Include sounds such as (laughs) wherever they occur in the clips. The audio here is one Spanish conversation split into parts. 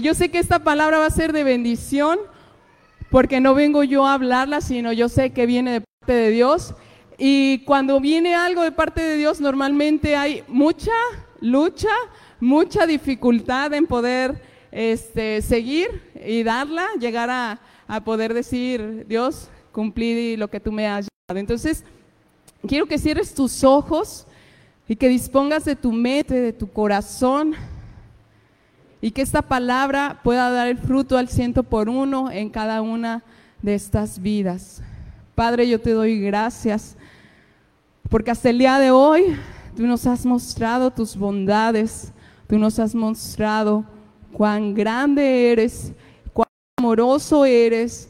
Yo sé que esta palabra va a ser de bendición porque no vengo yo a hablarla, sino yo sé que viene de parte de Dios. Y cuando viene algo de parte de Dios, normalmente hay mucha lucha, mucha dificultad en poder este, seguir y darla, llegar a, a poder decir, Dios, cumplí lo que tú me has dado. Entonces, quiero que cierres tus ojos y que dispongas de tu mente, de tu corazón, y que esta palabra pueda dar el fruto al ciento por uno en cada una de estas vidas. Padre, yo te doy gracias porque hasta el día de hoy tú nos has mostrado tus bondades, tú nos has mostrado cuán grande eres, cuán amoroso eres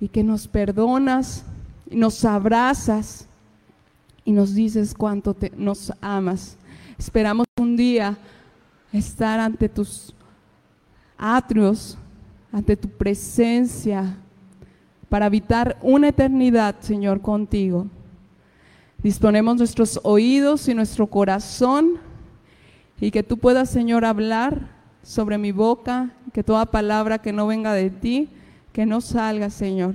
y que nos perdonas, nos abrazas y nos dices cuánto te, nos amas. Esperamos un día estar ante tus atrios, ante tu presencia, para habitar una eternidad, Señor, contigo. Disponemos nuestros oídos y nuestro corazón y que tú puedas, Señor, hablar sobre mi boca, que toda palabra que no venga de ti, que no salga, Señor.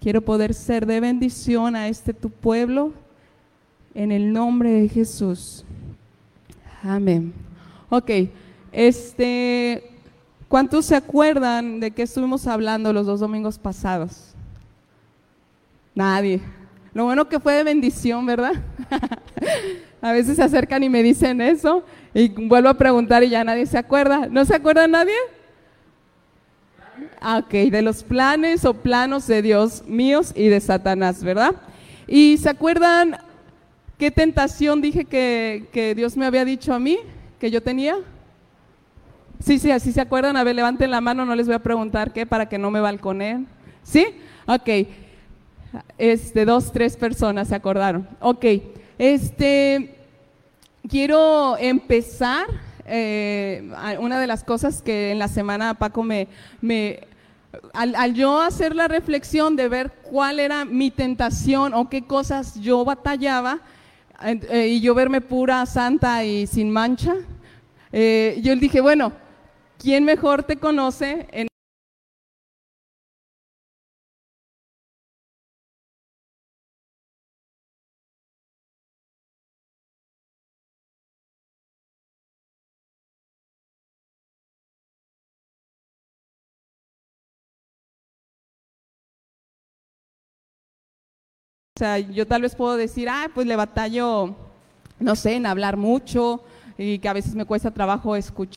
Quiero poder ser de bendición a este tu pueblo en el nombre de Jesús. Amén. Ok, este, ¿cuántos se acuerdan de qué estuvimos hablando los dos domingos pasados? Nadie. Lo bueno que fue de bendición, ¿verdad? (laughs) a veces se acercan y me dicen eso y vuelvo a preguntar y ya nadie se acuerda. ¿No se acuerda nadie? Ah, ok, de los planes o planos de Dios míos y de Satanás, ¿verdad? ¿Y se acuerdan qué tentación dije que, que Dios me había dicho a mí? Que yo tenía? Sí, sí, así se acuerdan. A ver, levanten la mano, no les voy a preguntar qué para que no me balconeen. ¿Sí? Ok. Este, dos, tres personas se acordaron. Ok. Este, quiero empezar. Eh, una de las cosas que en la semana Paco me, me al, al, yo hacer la reflexión de ver cuál era mi tentación o qué cosas yo batallaba, eh, y yo verme pura, santa y sin mancha, eh, yo le dije, bueno, ¿quién mejor te conoce en O sea, yo tal vez puedo decir, ah, pues le batallo, no sé, en hablar mucho y que a veces me cuesta trabajo escuchar.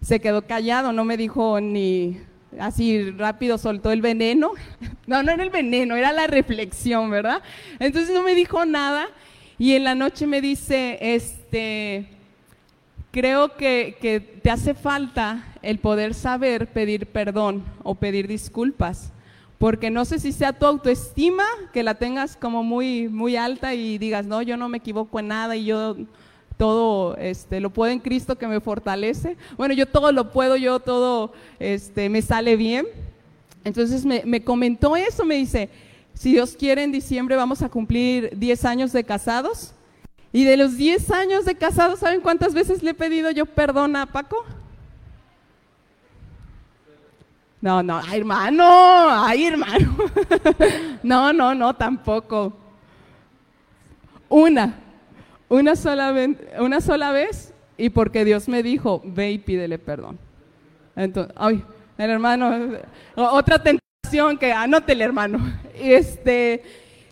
Se quedó callado, no me dijo ni así rápido, soltó el veneno. (laughs) No, no era el veneno, era la reflexión, ¿verdad? Entonces no me dijo nada y en la noche me dice, este, creo que, te hace falta el poder saber pedir perdón o pedir disculpas, porque no sé si sea tu autoestima que la tengas como muy, muy alta y digas, no, yo no me equivoco en nada y yo todo este, lo puedo en Cristo que me fortalece. Bueno, yo todo lo puedo, yo todo este, me sale bien. Entonces me, me comentó eso, me dice, si Dios quiere en diciembre vamos a cumplir 10 años de casados y de los 10 años de casado, ¿saben cuántas veces le he pedido yo perdón a Paco? No, no, hermano, ay hermano. (laughs) no, no, no, tampoco. Una, una sola, vez, una sola vez y porque Dios me dijo, ve y pídele perdón. Entonces, ay, el hermano, otra tentación que anótele hermano. (laughs) Este,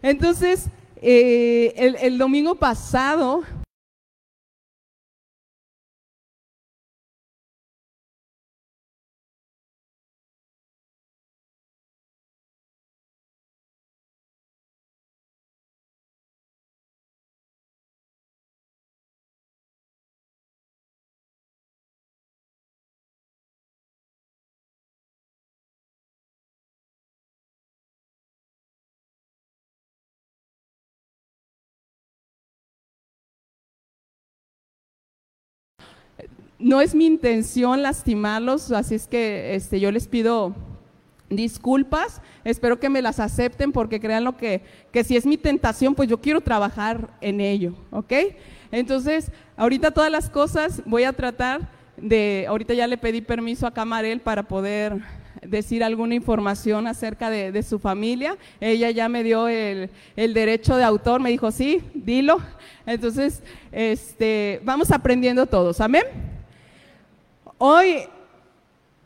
entonces, eh, el, el domingo pasado no es mi intención lastimarlos, así es que este, yo les pido disculpas, espero que me las acepten porque crean lo que, que si es mi tentación, pues yo quiero trabajar en ello, ¿ok? Entonces, ahorita todas las cosas voy a tratar de, ahorita ya le pedí permiso a Camarel para poder decir alguna información acerca de, su familia. Ella ya me dio el, el, derecho de autor, me dijo, sí, dilo. Entonces, este, vamos aprendiendo todos, amén. Hoy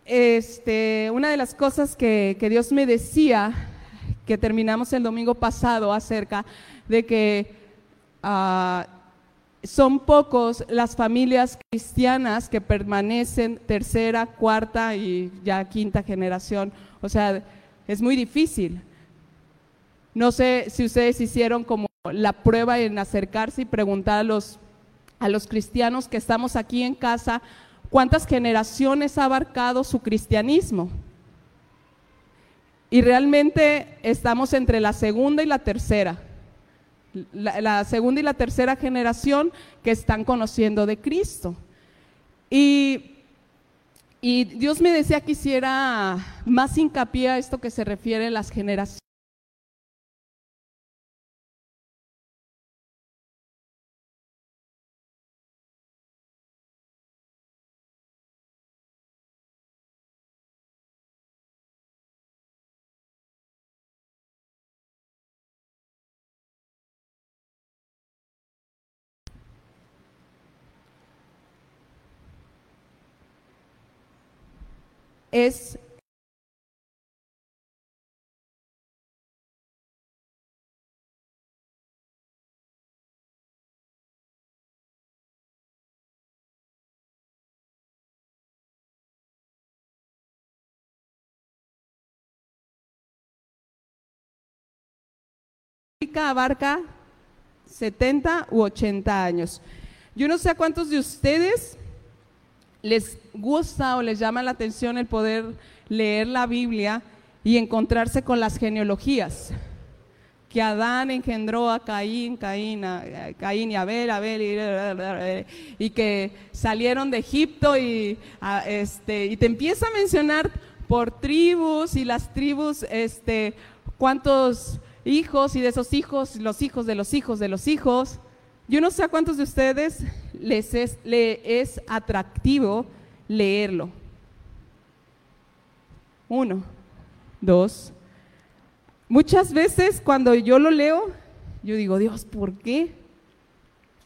este, una de las cosas que, Dios me decía, que terminamos el domingo pasado acerca de que ah, son pocos las familias cristianas que permanecen tercera, cuarta y ya quinta generación. O sea, es muy difícil. No sé si ustedes hicieron como la prueba en acercarse y preguntar a los, a los cristianos que estamos aquí en casa, ¿Cuántas generaciones ha abarcado su cristianismo? Y realmente estamos entre la segunda y la tercera. La, segunda y la tercera generación que están conociendo de Cristo. Y, y Dios me decía que hiciera más hincapié a esto que se refiere a las generaciones. Es abarca 70 u 80 años. Yo no sé cuántos de ustedes les gusta o les llama la atención el poder leer la Biblia y encontrarse con las genealogías. Que Adán engendró a Caín, Caín, a, Caín y Abel, Abel y, que salieron de Egipto y, este, y te empieza a mencionar por tribus y las tribus, este, cuántos hijos y de esos hijos, los hijos de los hijos de los hijos. Yo no sé a cuántos de ustedes les es, es atractivo leerlo. Uno, dos. Muchas veces cuando yo lo leo, yo digo, Dios, ¿por qué?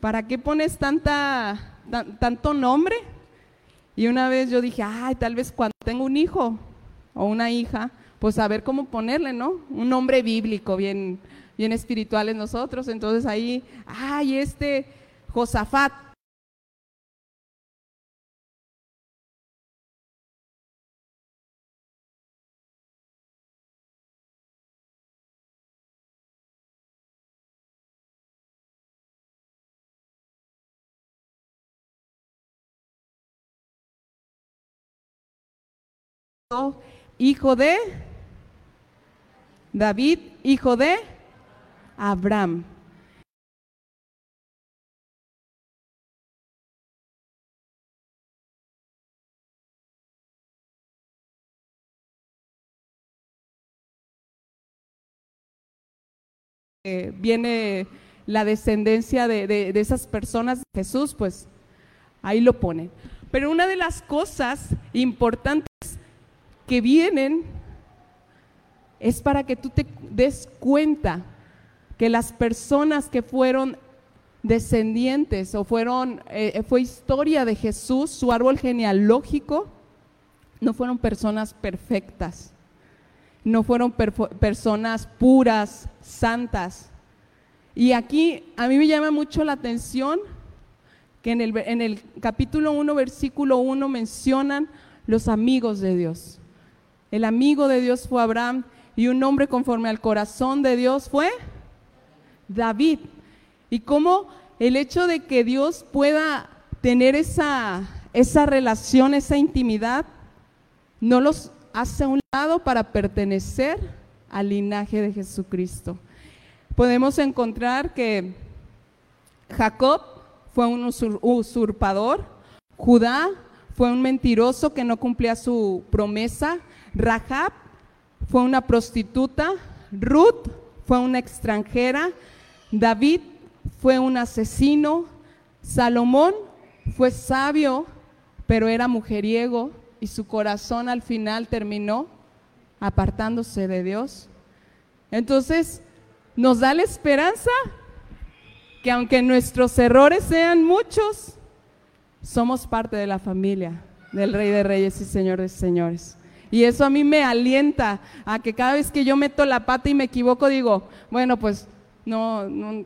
¿Para qué pones tanta, tanto nombre? Y una vez yo dije, ay, tal vez cuando tengo un hijo o una hija, pues a ver cómo ponerle, ¿no? Un nombre bíblico, bien, bien espiritual en nosotros. Entonces ahí, ay, este Josafat, hijo de David, hijo de Abraham. viene la descendencia de, de, esas personas, Jesús, pues ahí lo pone. Pero una de las cosas importantes que vienen es para que tú te des cuenta que las personas que fueron descendientes o fueron, eh, fue historia de Jesús, su árbol genealógico, no fueron personas perfectas, no fueron personas puras, santas. Y aquí a mí me llama mucho la atención que en el, en el capítulo 1, versículo 1 mencionan los amigos de Dios. El amigo de Dios fue Abraham y un hombre conforme al corazón de Dios fue David. Y cómo el hecho de que Dios pueda tener esa, esa relación, esa intimidad, no los hace a un lado para pertenecer al linaje de Jesucristo. Podemos encontrar que Jacob fue un usurpador, Judá fue un mentiroso que no cumplía su promesa, Rahab fue una prostituta, Ruth fue una extranjera, David fue un asesino, Salomón fue sabio, pero era mujeriego y su corazón al final terminó apartándose de Dios. Entonces, nos da la esperanza que aunque nuestros errores sean muchos, somos parte de la familia del Rey de Reyes y Señor de Señores. Y eso a mí me alienta a que cada vez que yo meto la pata y me equivoco, digo, bueno, pues no,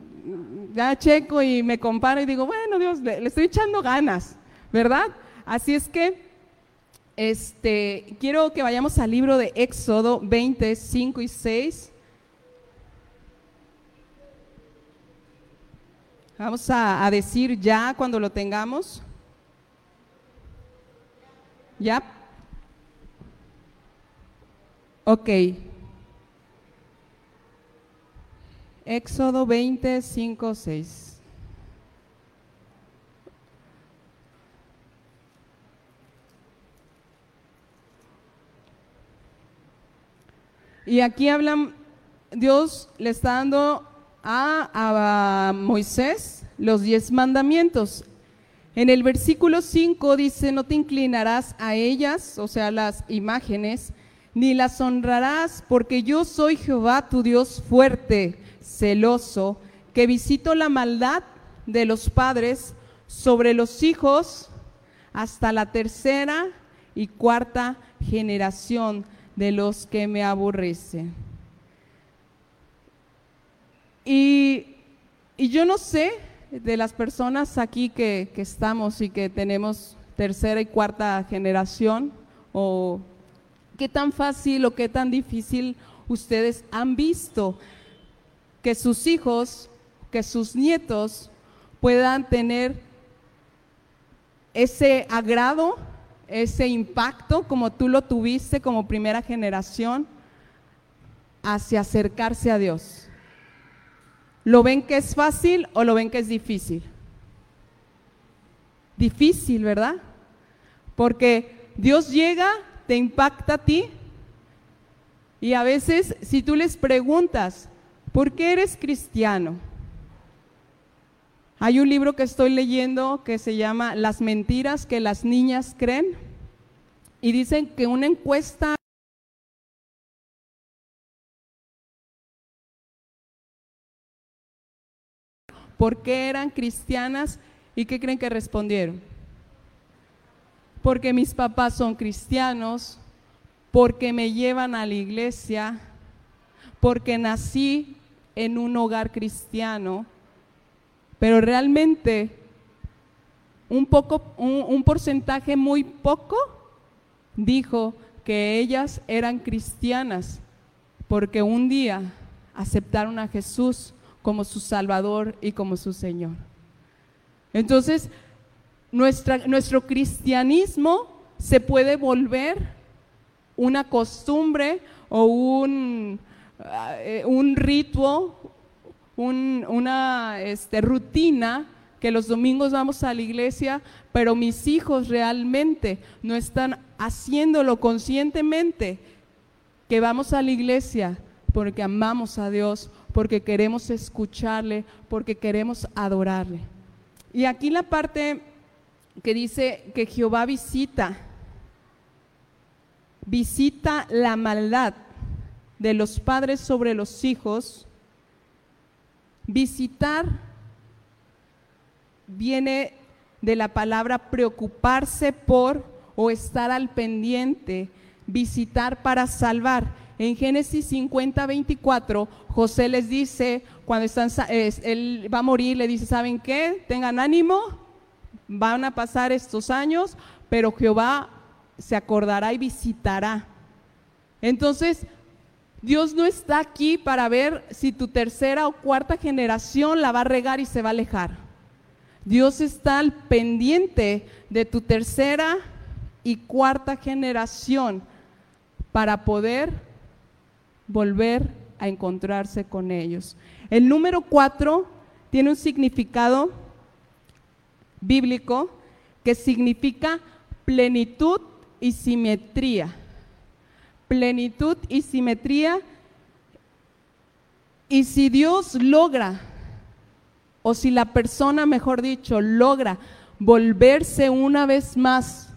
ya checo y me comparo y digo, bueno, Dios, le, estoy echando ganas, ¿verdad? Así es que este, quiero que vayamos al libro de Éxodo 20, 5 y 6. Vamos a, a decir ya cuando lo tengamos. ¿Ya? Ok. Éxodo 20, 5, 6. Y aquí hablan, Dios le está dando a, a Moisés los diez mandamientos. En el versículo 5 dice, no te inclinarás a ellas, o sea, las imágenes, ni las honrarás, porque yo soy Jehová tu Dios fuerte, celoso, que visito la maldad de los padres sobre los hijos hasta la tercera y cuarta generación de los que me aborrecen. Y, y yo no sé de las personas aquí que, que estamos y que tenemos tercera y cuarta generación o qué tan fácil o qué tan difícil ustedes han visto que sus hijos, que sus nietos puedan tener ese agrado, ese impacto como tú lo tuviste como primera generación hacia acercarse a Dios. ¿Lo ven que es fácil o lo ven que es difícil? Difícil, ¿verdad? Porque Dios llega te impacta a ti. Y a veces, si tú les preguntas, ¿por qué eres cristiano? Hay un libro que estoy leyendo que se llama Las mentiras que las niñas creen. Y dicen que una encuesta ¿Por qué eran cristianas? ¿Y qué creen que respondieron? porque mis papás son cristianos, porque me llevan a la iglesia, porque nací en un hogar cristiano, pero realmente un poco, un, porcentaje muy poco dijo que ellas eran cristianas porque un día aceptaron a Jesús como su Salvador y como su Señor. Entonces, nuestro cristianismo se puede volver una costumbre o un, un ritual, una este, rutina que los domingos vamos a la iglesia, pero mis hijos realmente no están haciéndolo conscientemente, que vamos a la iglesia porque amamos a Dios, porque queremos escucharle, porque queremos adorarle. Y aquí la parte que dice que Jehová visita, visita la maldad de los padres sobre los hijos. Visitar viene de la palabra preocuparse por o estar al pendiente, visitar para salvar. En Génesis 50, 24, José les dice, cuando están, él va a morir, le dice, ¿saben qué? Tengan ánimo, van a pasar estos años, pero Jehová se acordará y visitará. Entonces, Dios no está aquí para ver si tu tercera o cuarta generación la va a regar y se va a alejar. Dios está al pendiente de tu tercera y cuarta generación para poder volver a encontrarse con ellos. El número cuatro tiene un significado bíblico que significa plenitud y simetría. Plenitud y simetría. Y si Dios logra, o si la persona, mejor dicho, logra volverse una vez más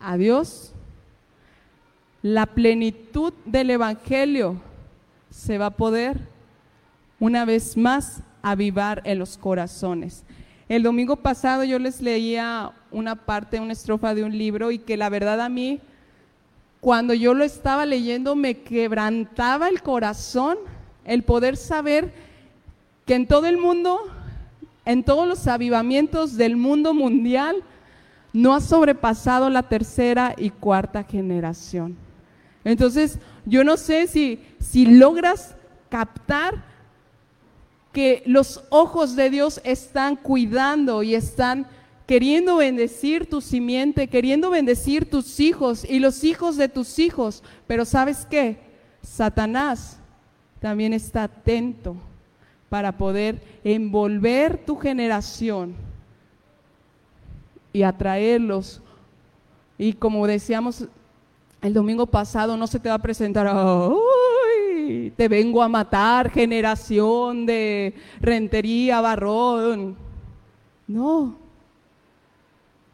a Dios, la plenitud del Evangelio se va a poder una vez más avivar en los corazones. El domingo pasado yo les leía una parte, una estrofa de un libro y que la verdad a mí, cuando yo lo estaba leyendo, me quebrantaba el corazón el poder saber que en todo el mundo, en todos los avivamientos del mundo mundial, no ha sobrepasado la tercera y cuarta generación. Entonces, yo no sé si, si logras captar que los ojos de Dios están cuidando y están queriendo bendecir tu simiente, queriendo bendecir tus hijos y los hijos de tus hijos. Pero ¿sabes qué? Satanás también está atento para poder envolver tu generación y atraerlos. Y como decíamos el domingo pasado, no se te va a presentar, te vengo a matar, generación de rentería, barrón. No,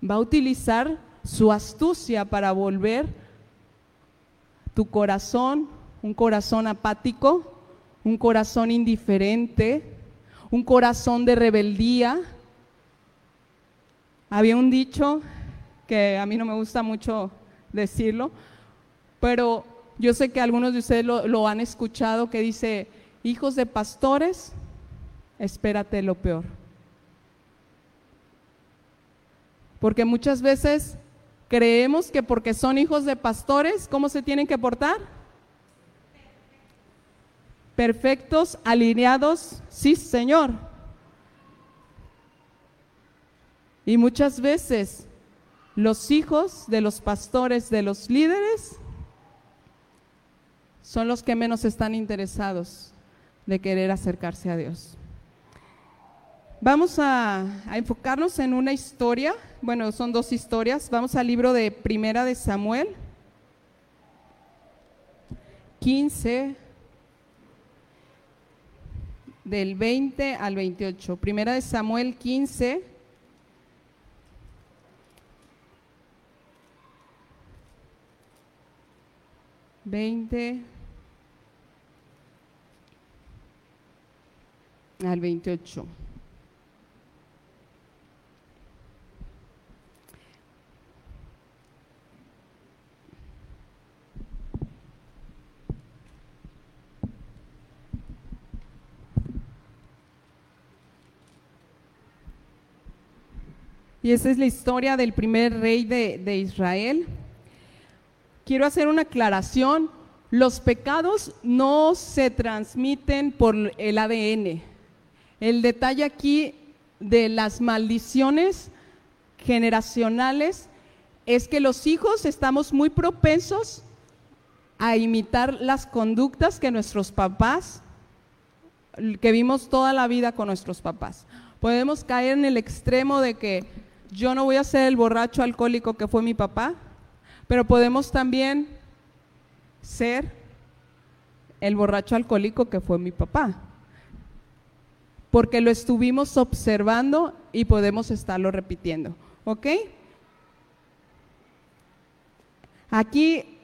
va a utilizar su astucia para volver tu corazón, un corazón apático, un corazón indiferente, un corazón de rebeldía. Había un dicho que a mí no me gusta mucho decirlo, pero yo sé que algunos de ustedes lo, han escuchado que dice, hijos de pastores, espérate lo peor. Porque muchas veces creemos que porque son hijos de pastores, ¿cómo se tienen que portar? Perfectos, alineados, sí, Señor. Y muchas veces los hijos de los pastores, de los líderes, son los que menos están interesados de querer acercarse a Dios. Vamos a, enfocarnos en una historia, bueno, son dos historias. Vamos al libro de Primera de Samuel, 15, del 20 al 28. Primera de Samuel 15, Veinte al 28. Y esa es la historia del primer rey de, de, Israel. Quiero hacer una aclaración. Los pecados no se transmiten por el ADN. El detalle aquí de las maldiciones generacionales es que los hijos estamos muy propensos a imitar las conductas que nuestros papás, que vimos toda la vida con nuestros papás. Podemos caer en el extremo de que yo no voy a ser el borracho alcohólico que fue mi papá, pero podemos también ser el borracho alcohólico que fue mi papá porque lo estuvimos observando y podemos estarlo repitiendo. ¿Ok? Aquí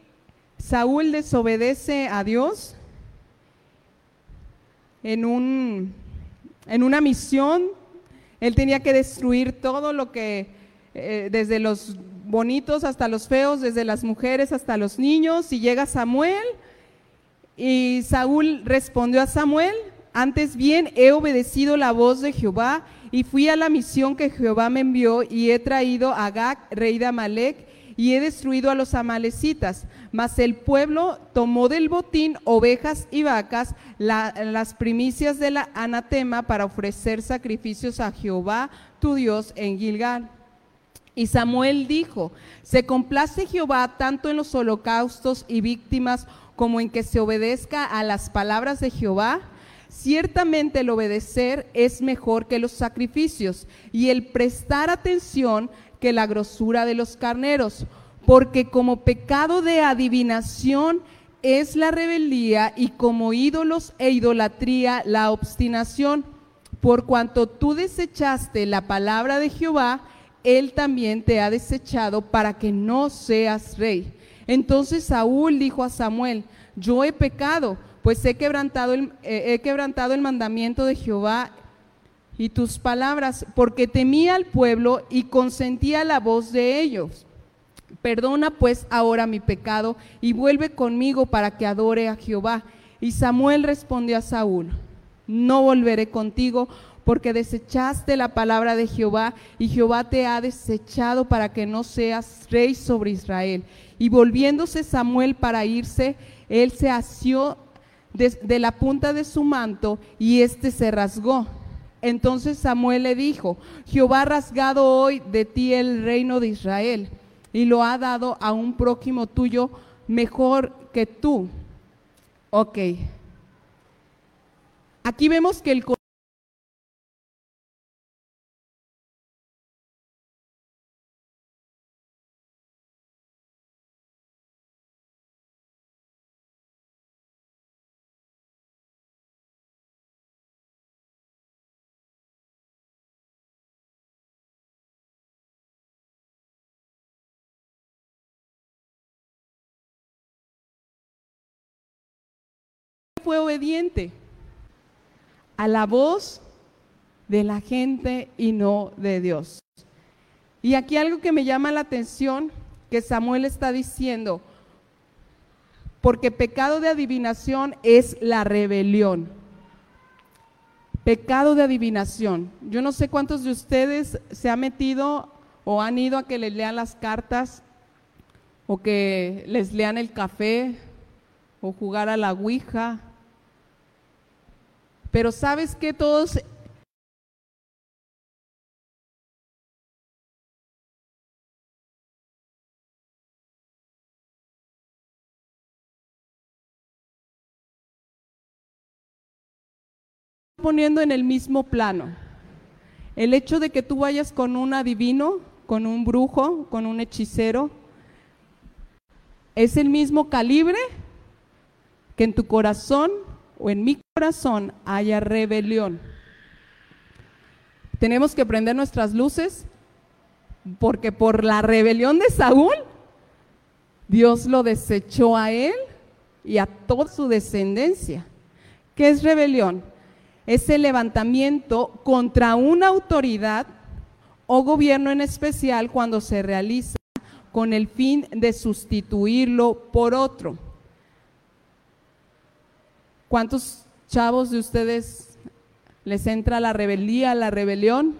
Saúl desobedece a Dios en, un, en una misión. Él tenía que destruir todo lo que, eh, desde los bonitos hasta los feos, desde las mujeres hasta los niños. Y llega Samuel y Saúl respondió a Samuel, antes bien, he obedecido la voz de Jehová y fui a la misión que Jehová me envió y he traído a Gag, rey de Amalek, y he destruido a los amalecitas. Mas el pueblo tomó del botín ovejas y vacas, las primicias de la anatema para ofrecer sacrificios a Jehová, tu Dios, en Gilgal. Y Samuel dijo, se complace Jehová tanto en los holocaustos y víctimas como en que se obedezca a las palabras de Jehová. Ciertamente el obedecer es mejor que los sacrificios y el prestar atención que la grosura de los carneros. Porque como pecado de adivinación es la rebeldía y como ídolos e idolatría la obstinación. Por cuanto tú desechaste la palabra de Jehová, él también te ha desechado para que no seas rey. Entonces Saúl dijo a Samuel, yo he pecado, pues he quebrantado el, eh, he quebrantado el mandamiento de Jehová y tus palabras, porque temía al pueblo y consentía la voz de ellos. Perdona pues ahora mi pecado y vuelve conmigo para que adore a Jehová. Y Samuel respondió a Saúl, no volveré contigo porque desechaste la palabra de Jehová y Jehová te ha desechado para que no seas rey sobre Israel. Y volviéndose Samuel para irse, él se asió de, la punta de su manto y éste se rasgó. Entonces Samuel le dijo, Jehová ha rasgado hoy de ti el reino de Israel y lo ha dado a un prójimo tuyo mejor que tú. Ok. Aquí vemos que el obediente a la voz de la gente y no de Dios. Y aquí algo que me llama la atención, que Samuel está diciendo, porque pecado de adivinación es la rebelión. Pecado de adivinación. Yo no sé cuántos de ustedes se han metido o han ido a que les lean las cartas o que les lean el café o jugar a la Ouija pero sabes que todos poniendo en el mismo plano. El hecho de que tú vayas con un adivino, con un brujo, con un hechicero, es el mismo calibre que en tu corazón o en mi corazón haya rebelión. Tenemos que prender nuestras luces porque por la rebelión de Saúl, Dios lo desechó a él y a toda su descendencia. ¿Qué es rebelión? Es el levantamiento contra una autoridad o gobierno en especial cuando se realiza con el fin de sustituirlo por otro. ¿Cuántos chavos de ustedes les entra la rebeldía, la rebelión?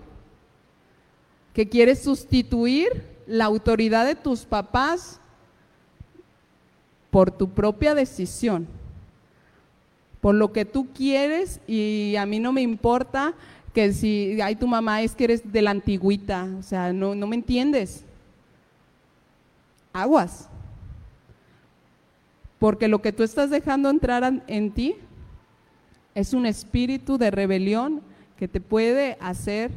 Que quieres sustituir la autoridad de tus papás por tu propia decisión, por lo que tú quieres y a mí no me importa que si hay tu mamá es que eres de la antigüita, o sea, no, no me entiendes. Aguas. Porque lo que tú estás dejando entrar en ti es un espíritu de rebelión que te puede hacer,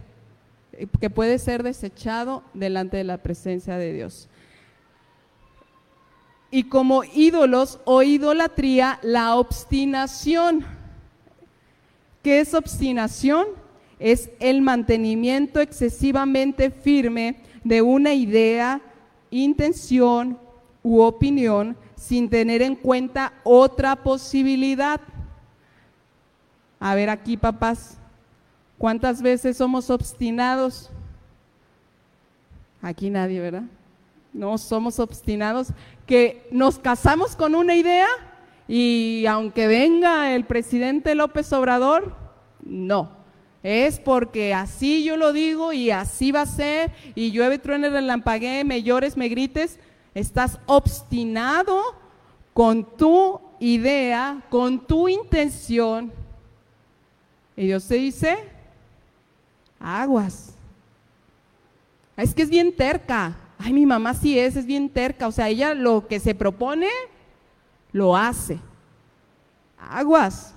que puede ser desechado delante de la presencia de Dios. Y como ídolos o idolatría, la obstinación. ¿Qué es obstinación? Es el mantenimiento excesivamente firme de una idea, intención u opinión sin tener en cuenta otra posibilidad. A ver aquí, papás, ¿cuántas veces somos obstinados? Aquí nadie, ¿verdad? No somos obstinados, que nos casamos con una idea y aunque venga el presidente López Obrador, no. Es porque así yo lo digo y así va a ser y llueve, truene, relampaguee, me llores, me grites, Estás obstinado con tu idea, con tu intención. Y Dios te dice, aguas. Es que es bien terca. Ay, mi mamá sí es, es bien terca. O sea, ella lo que se propone, lo hace. Aguas.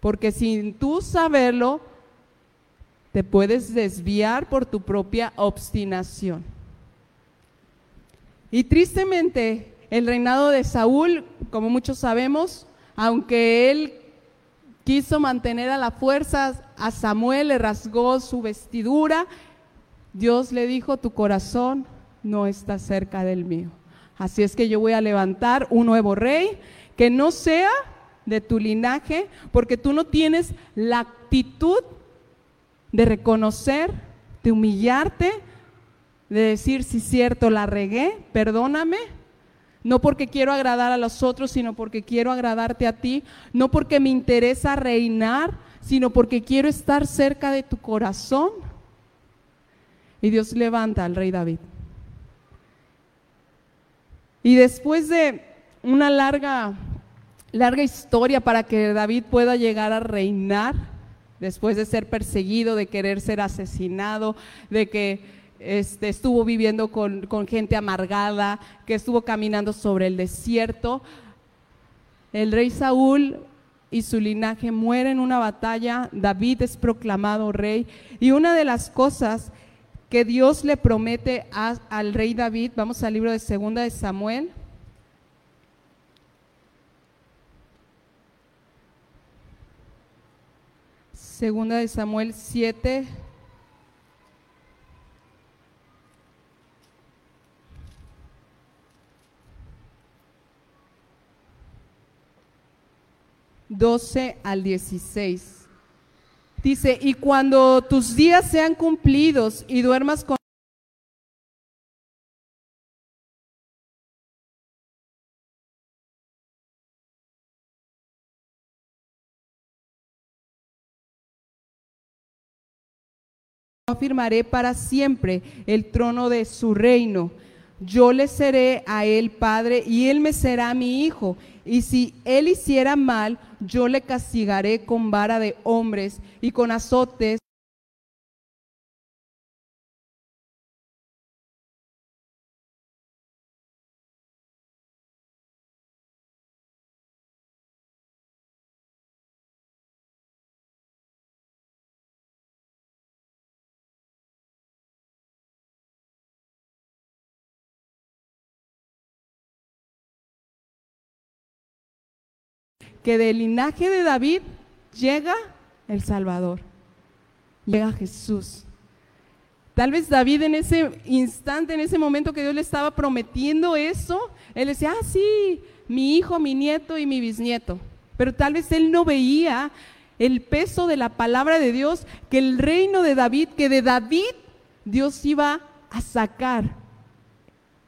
Porque sin tú saberlo, te puedes desviar por tu propia obstinación. Y tristemente, el reinado de Saúl, como muchos sabemos, aunque él quiso mantener a la fuerza, a Samuel le rasgó su vestidura, Dios le dijo, tu corazón no está cerca del mío. Así es que yo voy a levantar un nuevo rey que no sea de tu linaje, porque tú no tienes la actitud de reconocer, de humillarte, de decir, si es cierto, la regué, perdóname. No porque quiero agradar a los otros, sino porque quiero agradarte a ti. No porque me interesa reinar, sino porque quiero estar cerca de tu corazón. Y Dios levanta al rey David. Y después de una larga, larga historia para que David pueda llegar a reinar, después de ser perseguido, de querer ser asesinado, de que este, estuvo viviendo con, con gente amargada, que estuvo caminando sobre el desierto, el rey Saúl y su linaje mueren en una batalla, David es proclamado rey y una de las cosas que Dios le promete al rey David, vamos al libro de Segunda de Samuel. Segunda de Samuel 7. Doce al dieciséis. Dice, y cuando tus días sean cumplidos y duermas con afirmaré para siempre el trono de su reino. Yo le seré a él padre y él me será mi hijo. Y si él hiciera mal, yo le castigaré con vara de hombres y con azotes. Que del linaje de David llega el Salvador, llega Jesús. Tal vez David en ese instante, en ese momento que Dios le estaba prometiendo eso, él decía, ah, sí, mi hijo, mi nieto y mi bisnieto. Pero tal vez él no veía el peso de la palabra de Dios, que el reino de David, que de David Dios iba a sacar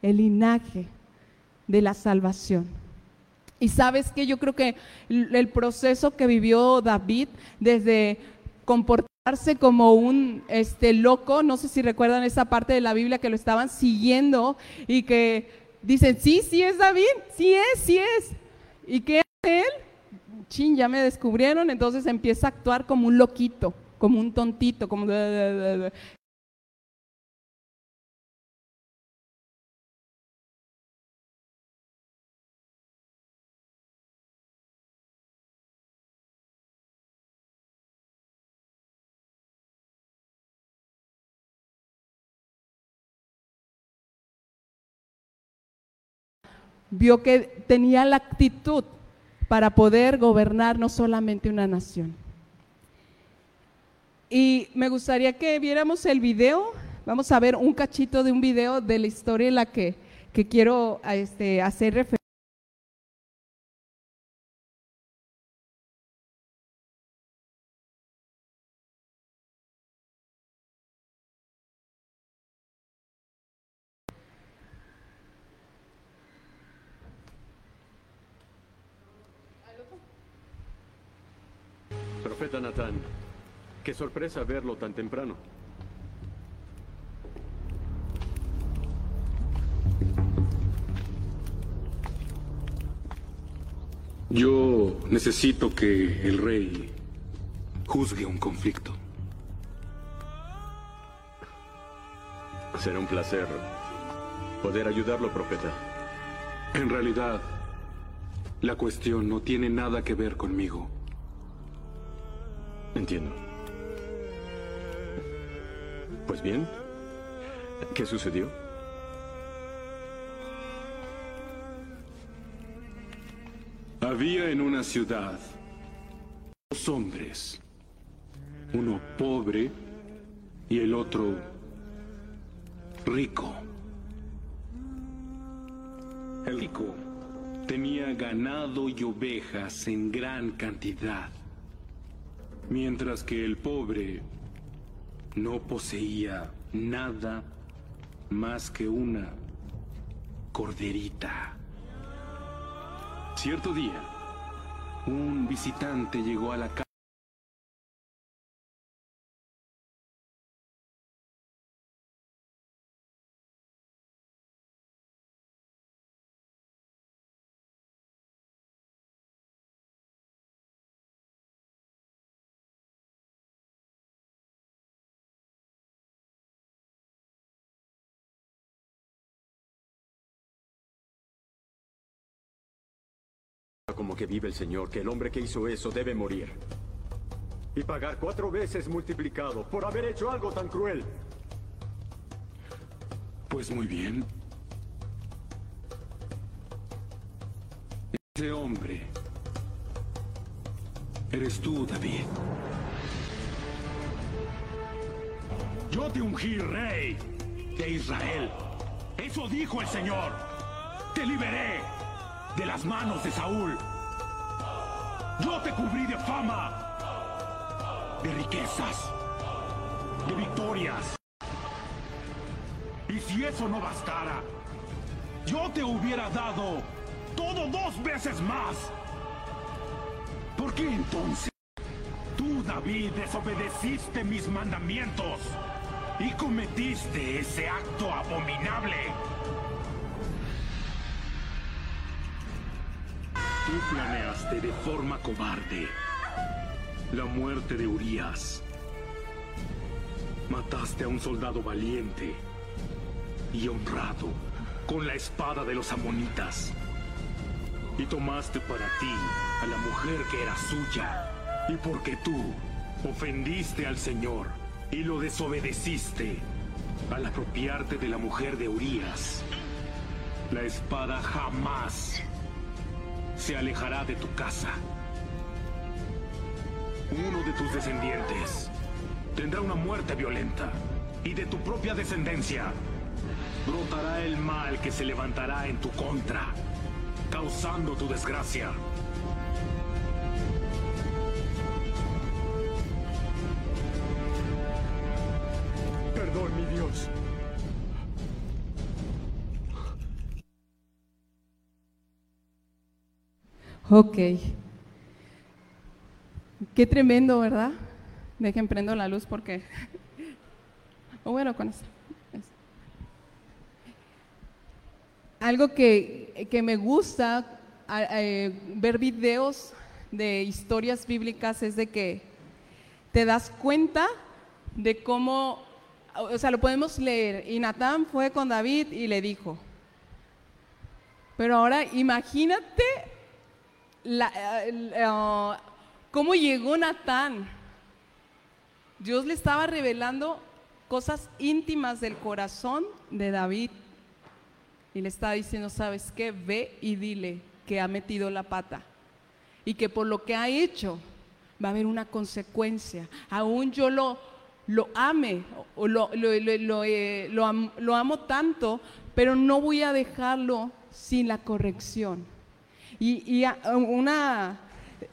el linaje de la salvación. Y sabes que yo creo que el proceso que vivió David desde comportarse como un este loco, no sé si recuerdan esa parte de la Biblia que lo estaban siguiendo y que dicen, "Sí, sí es David, sí es, sí es." ¿Y qué hace él? Chin, ya me descubrieron, entonces empieza a actuar como un loquito, como un tontito, como vio que tenía la actitud para poder gobernar no solamente una nación. Y me gustaría que viéramos el video. Vamos a ver un cachito de un video de la historia en la que, que quiero este, hacer referencia. Qué sorpresa verlo tan temprano. Yo necesito que el rey juzgue un conflicto. Será un placer poder ayudarlo, profeta. En realidad, la cuestión no tiene nada que ver conmigo. Entiendo. Bien? ¿Qué sucedió? Había en una ciudad dos hombres, uno pobre y el otro rico. El rico tenía ganado y ovejas en gran cantidad, mientras que el pobre no poseía nada más que una corderita. Cierto día, un visitante llegó a la casa. Que vive el Señor, que el hombre que hizo eso debe morir. Y pagar cuatro veces multiplicado por haber hecho algo tan cruel. Pues muy bien. Ese hombre eres tú, David. Yo te ungí rey de Israel. Eso dijo el Señor. Te liberé de las manos de Saúl. Yo te cubrí de fama, de riquezas, de victorias. Y si eso no bastara, yo te hubiera dado todo dos veces más. ¿Por qué entonces tú, David, desobedeciste mis mandamientos y cometiste ese acto abominable? Tú planeaste de forma cobarde la muerte de Urias. Mataste a un soldado valiente y honrado con la espada de los amonitas. Y tomaste para ti a la mujer que era suya. Y porque tú ofendiste al Señor y lo desobedeciste al apropiarte de la mujer de Urias, la espada jamás se alejará de tu casa. Uno de tus descendientes tendrá una muerte violenta y de tu propia descendencia brotará el mal que se levantará en tu contra, causando tu desgracia. Ok. Qué tremendo, ¿verdad? Dejen prendo la luz porque... (laughs) O bueno, con eso. Algo que, que me gusta eh, ver videos de historias bíblicas es de que te das cuenta de cómo, o sea, lo podemos leer. Y Natán fue con David y le dijo. Pero ahora imagínate la- eh, eh, cómo llegó Natán. Dios le estaba revelando cosas íntimas del corazón de David. Y le estaba diciendo, ¿sabes qué? Ve y dile que ha metido la pata. Y que por lo que ha hecho va a haber una consecuencia. Aún yo lo, lo eh, lo amo tanto, pero no voy a dejarlo sin la corrección. Y, una,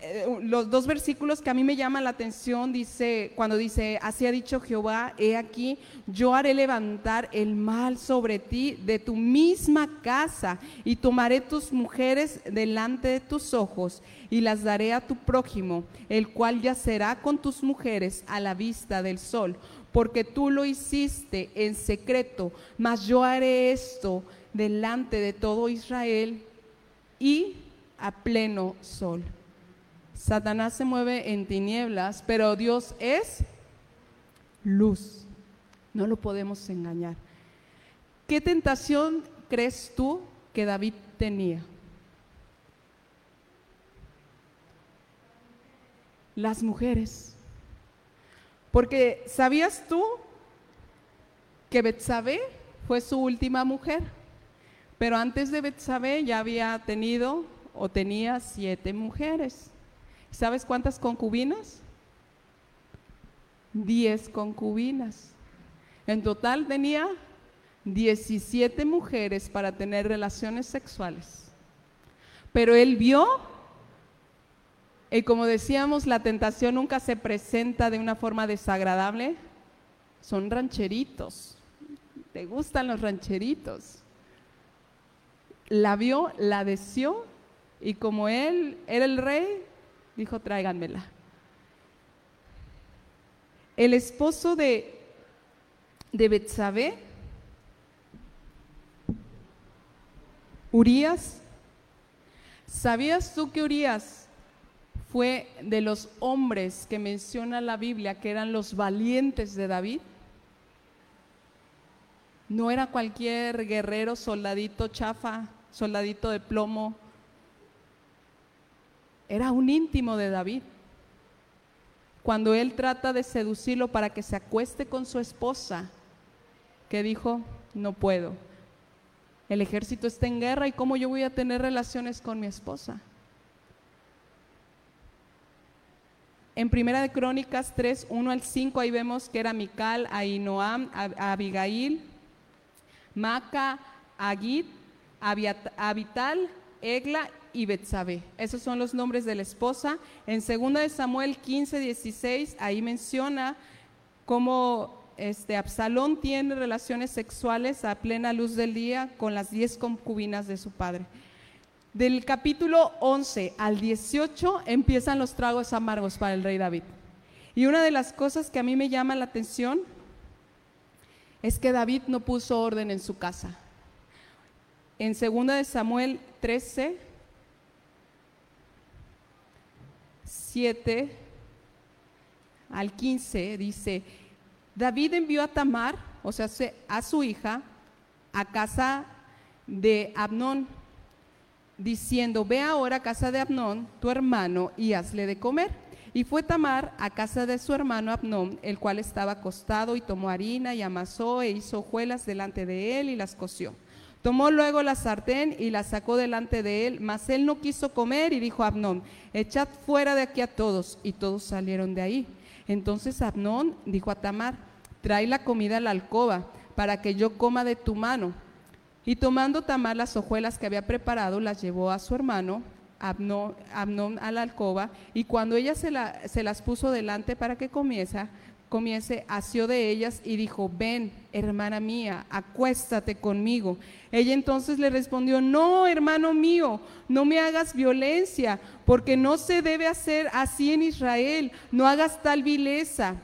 eh, los dos versículos que a mí me llaman la atención dice, cuando dice, así ha dicho Jehová, he aquí, yo haré levantar el mal sobre ti de tu misma casa y tomaré tus mujeres delante de tus ojos y las daré a tu prójimo, el cual yacerá con tus mujeres a la vista del sol, porque tú lo hiciste en secreto, mas yo haré esto delante de todo Israel y a pleno sol. Satanás se mueve en tinieblas, pero Dios es luz. No lo podemos engañar. ¿Qué tentación crees tú que David tenía? Las mujeres. Porque ¿sabías tú que Betsabé fue su última mujer? Pero antes de Betsabé ya había tenido o tenía siete mujeres. ¿Sabes cuántas concubinas? Diez concubinas. En total tenía 17 mujeres para tener relaciones sexuales. Pero él vio, y como decíamos, la tentación nunca se presenta de una forma desagradable. Son rancheritos. ¿Te gustan los rancheritos? La vio, la deseó, y como él era el rey, dijo, tráiganmela. El esposo de, de Betsabé, Urias, ¿sabías tú que Urias fue de los hombres que menciona la Biblia que eran los valientes de David? No era cualquier guerrero, soldadito chafa, soldadito de plomo, era un íntimo de David. Cuando él trata de seducirlo para que se acueste con su esposa, que dijo, no puedo. El ejército está en guerra y cómo yo voy a tener relaciones con mi esposa. En Primera de Crónicas 3, 1 al 5, ahí vemos que era Mical, Ainoam, Abigail, Maca, Agit, Abital, Egla y Betsabe. Esos son los nombres de la esposa. En 2 de Samuel 15, 16, ahí menciona cómo este, Absalón tiene relaciones sexuales a plena luz del día con las diez concubinas de su padre. Del capítulo 11 al 18 empiezan los tragos amargos para el rey David. Y una de las cosas que a mí me llama la atención es que David no puso orden en su casa. En 2 de Samuel 13, 7 al 15 dice, David envió a Tamar, o sea, a su hija, a casa de Abnón, diciendo, ve ahora a casa de Abnón, tu hermano, y hazle de comer. Y fue Tamar a casa de su hermano Abnón, el cual estaba acostado, y tomó harina y amasó e hizo hojuelas delante de él y las coció. Tomó luego la sartén y la sacó delante de él, mas él no quiso comer y dijo a Abnón, echad fuera de aquí a todos. Y todos salieron de ahí. Entonces Abnón dijo a Tamar, trae la comida a la alcoba para que yo coma de tu mano. Y tomando Tamar las hojuelas que había preparado, las llevó a su hermano Abnón, a la alcoba, y cuando ella se, se las puso delante para que comiese, comience, asió de ellas y dijo, ven, hermana mía, acuéstate conmigo. Ella entonces le respondió, no, hermano mío, no me hagas violencia, porque no se debe hacer así en Israel, no hagas tal vileza,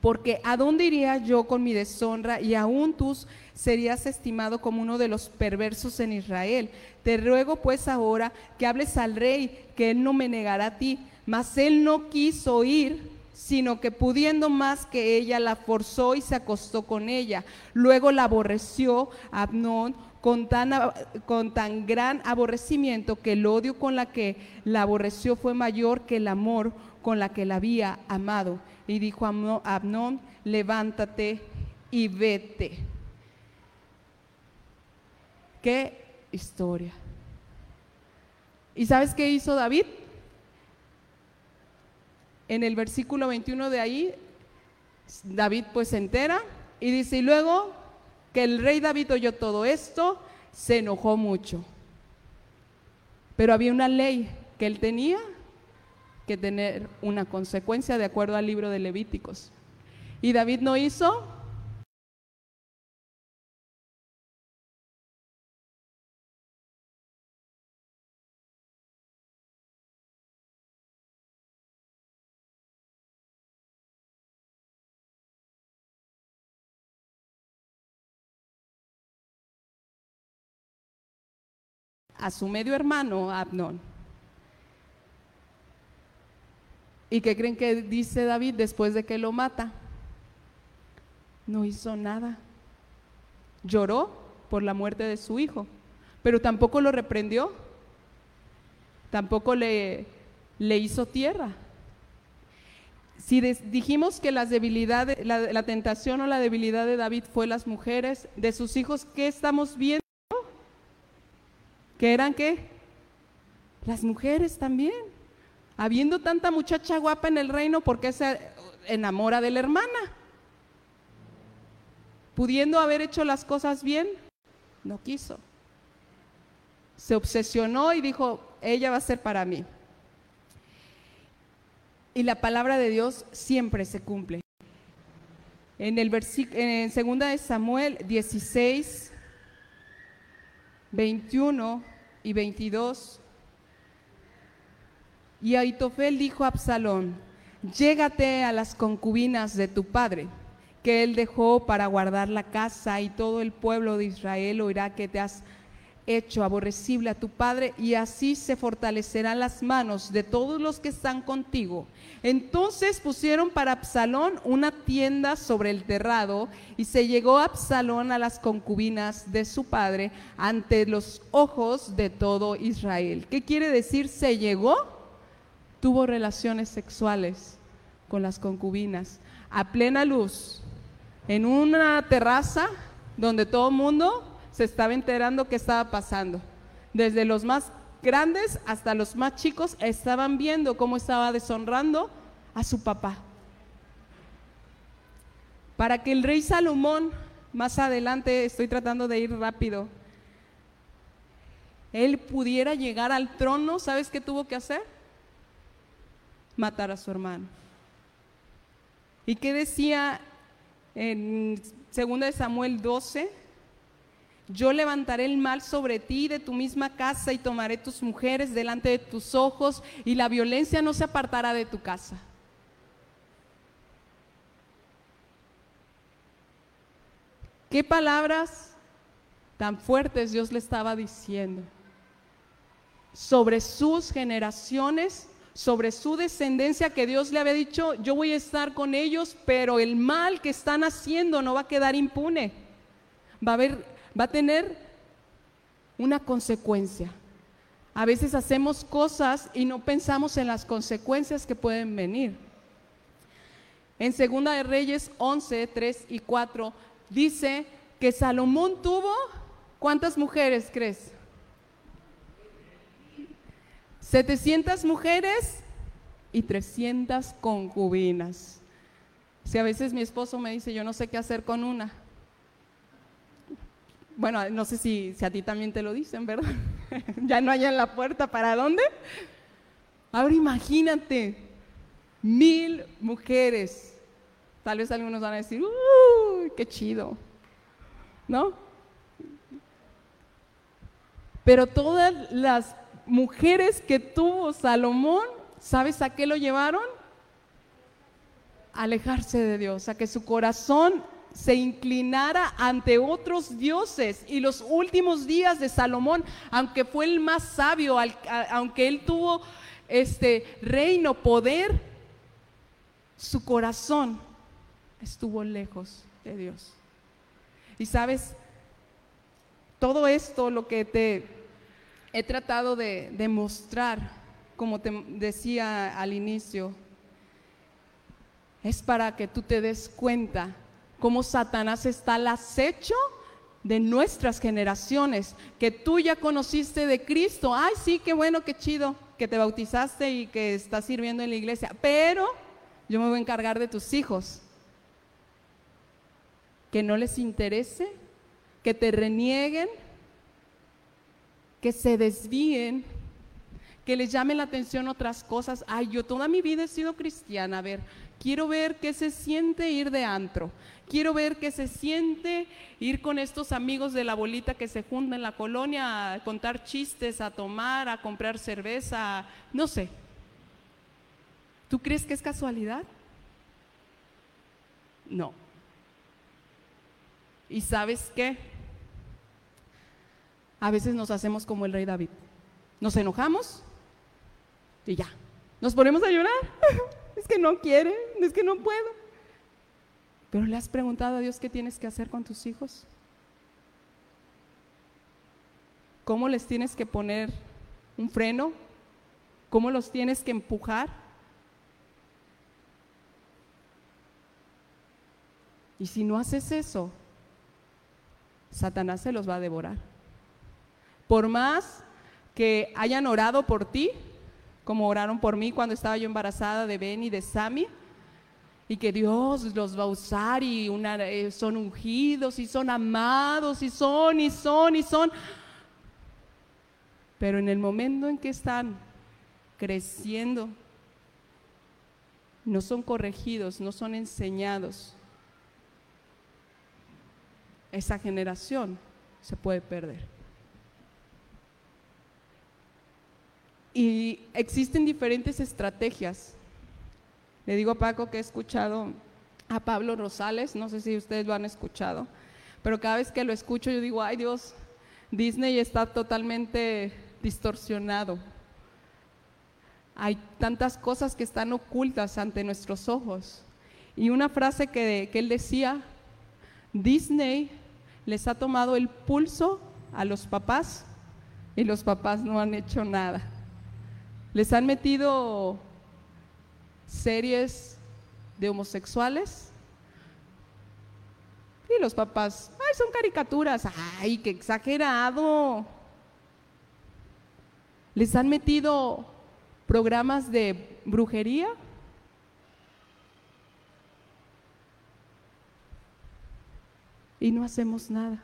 porque ¿a dónde iría yo con mi deshonra y aún tú serías estimado como uno de los perversos en Israel? Te ruego pues ahora que hables al rey, que él no me negará a ti, mas él no quiso ir sino que pudiendo más que ella, la forzó y se acostó con ella. Luego la aborreció Abnón con tan, con tan gran aborrecimiento que el odio con la que la aborreció fue mayor que el amor con la que la había amado. Y dijo a Abnón, levántate y vete. Qué historia. ¿Y sabes qué hizo David? En el versículo 21 de ahí, David pues se entera y dice, y luego que el rey David oyó todo esto, se enojó mucho. Pero había una ley que él tenía que tener una consecuencia de acuerdo al libro de Levíticos. Y David no hizo a su medio hermano Abnón. ¿Y qué creen que dice David después de que lo mata? No hizo nada. Lloró por la muerte de su hijo, pero tampoco lo reprendió, tampoco le, le hizo tierra. Si dijimos que las debilidades, la, la tentación o la debilidad de David fue las mujeres, de sus hijos, ¿qué estamos viendo? ¿Que eran qué? Las mujeres también. Habiendo tanta muchacha guapa en el reino, ¿por qué se enamora de la hermana? Pudiendo haber hecho las cosas bien, no quiso. Se obsesionó y dijo, ella va a ser para mí. Y la palabra de Dios siempre se cumple. En el versículo, en segunda de Samuel 16, 21 y 22. Y Aitofel dijo a Absalón, llégate a las concubinas de tu padre, que él dejó para guardar la casa, y todo el pueblo de Israel oirá que te has hecho aborrecible a tu padre, y así se fortalecerán las manos de todos los que están contigo. Entonces pusieron para Absalón una tienda sobre el terrado, y se llegó Absalón a las concubinas de su padre ante los ojos de todo Israel. ¿Qué quiere decir se llegó? Tuvo relaciones sexuales con las concubinas a plena luz, en una terraza donde todo el mundo se estaba enterando qué estaba pasando. Desde los más grandes hasta los más chicos estaban viendo cómo estaba deshonrando a su papá. Para que el rey Salomón, más adelante, estoy tratando de ir rápido, él pudiera llegar al trono, ¿sabes qué tuvo que hacer? Matar a su hermano. ¿Y qué decía en 2 Samuel 12? Yo levantaré el mal sobre ti de tu misma casa y tomaré tus mujeres delante de tus ojos y la violencia no se apartará de tu casa. ¿Qué palabras tan fuertes Dios le estaba diciendo? Sobre sus generaciones, sobre su descendencia que Dios le había dicho, yo voy a estar con ellos, pero el mal que están haciendo no va a quedar impune. Va a haber va a tener una consecuencia. A veces hacemos cosas y no pensamos en las consecuencias que pueden venir. En Segunda de Reyes 11, 3 y 4 dice que Salomón tuvo, ¿cuántas mujeres crees? 700 mujeres y 300 concubinas. Si a veces mi esposo me dice, yo no sé qué hacer con una, bueno, no sé si, a ti también te lo dicen, ¿verdad? (laughs) ya no hay en la puerta, ¿para dónde? Ahora imagínate, mil mujeres. Tal vez algunos van a decir, ¡Uy, qué chido! ¿No? Pero todas las mujeres que tuvo Salomón, ¿sabes a qué lo llevaron? Alejarse de Dios, a que su corazón se inclinara ante otros dioses. Y los últimos días de Salomón, aunque fue el más sabio, aunque él tuvo este reino, poder, su corazón estuvo lejos de Dios. Y sabes, todo esto lo que te he tratado de demostrar, como te decía al inicio, es para que tú te des cuenta cómo Satanás está al acecho de nuestras generaciones, que tú ya conociste de Cristo. Ay, sí, qué bueno, qué chido, que te bautizaste y que estás sirviendo en la iglesia, pero yo me voy a encargar de tus hijos. Que no les interese, que te renieguen, que se desvíen, que les llamen la atención otras cosas. Ay, yo toda mi vida he sido cristiana, a ver, quiero ver qué se siente ir de antro, quiero ver qué se siente ir con estos amigos de la bolita que se juntan en la colonia a contar chistes, a tomar, a comprar cerveza, no sé. ¿Tú crees que es casualidad? No. ¿Y sabes qué? A veces nos hacemos como el rey David. Nos enojamos y ya. Nos ponemos a llorar. (laughs) es que no quiere, es que no puedo. Pero le has preguntado a Dios qué tienes que hacer con tus hijos. ¿Cómo les tienes que poner un freno? ¿Cómo los tienes que empujar? Y si no haces eso, Satanás se los va a devorar. Por más que hayan orado por ti, como oraron por mí cuando estaba yo embarazada de Ben y de Sammy, y que Dios los va a usar y eh, son ungidos y son amados y son y son y son. Pero en el momento en que están creciendo, no son corregidos, no son enseñados, esa generación se puede perder. Y existen diferentes estrategias. Le digo a Paco que he escuchado a Pablo Rosales, no sé si ustedes lo han escuchado, pero cada vez que lo escucho yo digo, ay Dios, Disney está totalmente distorsionado. Hay tantas cosas que están ocultas ante nuestros ojos. Y una frase que, que él decía, Disney les ha tomado el pulso a los papás y los papás no han hecho nada. Les han metido series de homosexuales y los papás, ay, son caricaturas, ay, qué exagerado. Les han metido programas de brujería. Y no hacemos nada.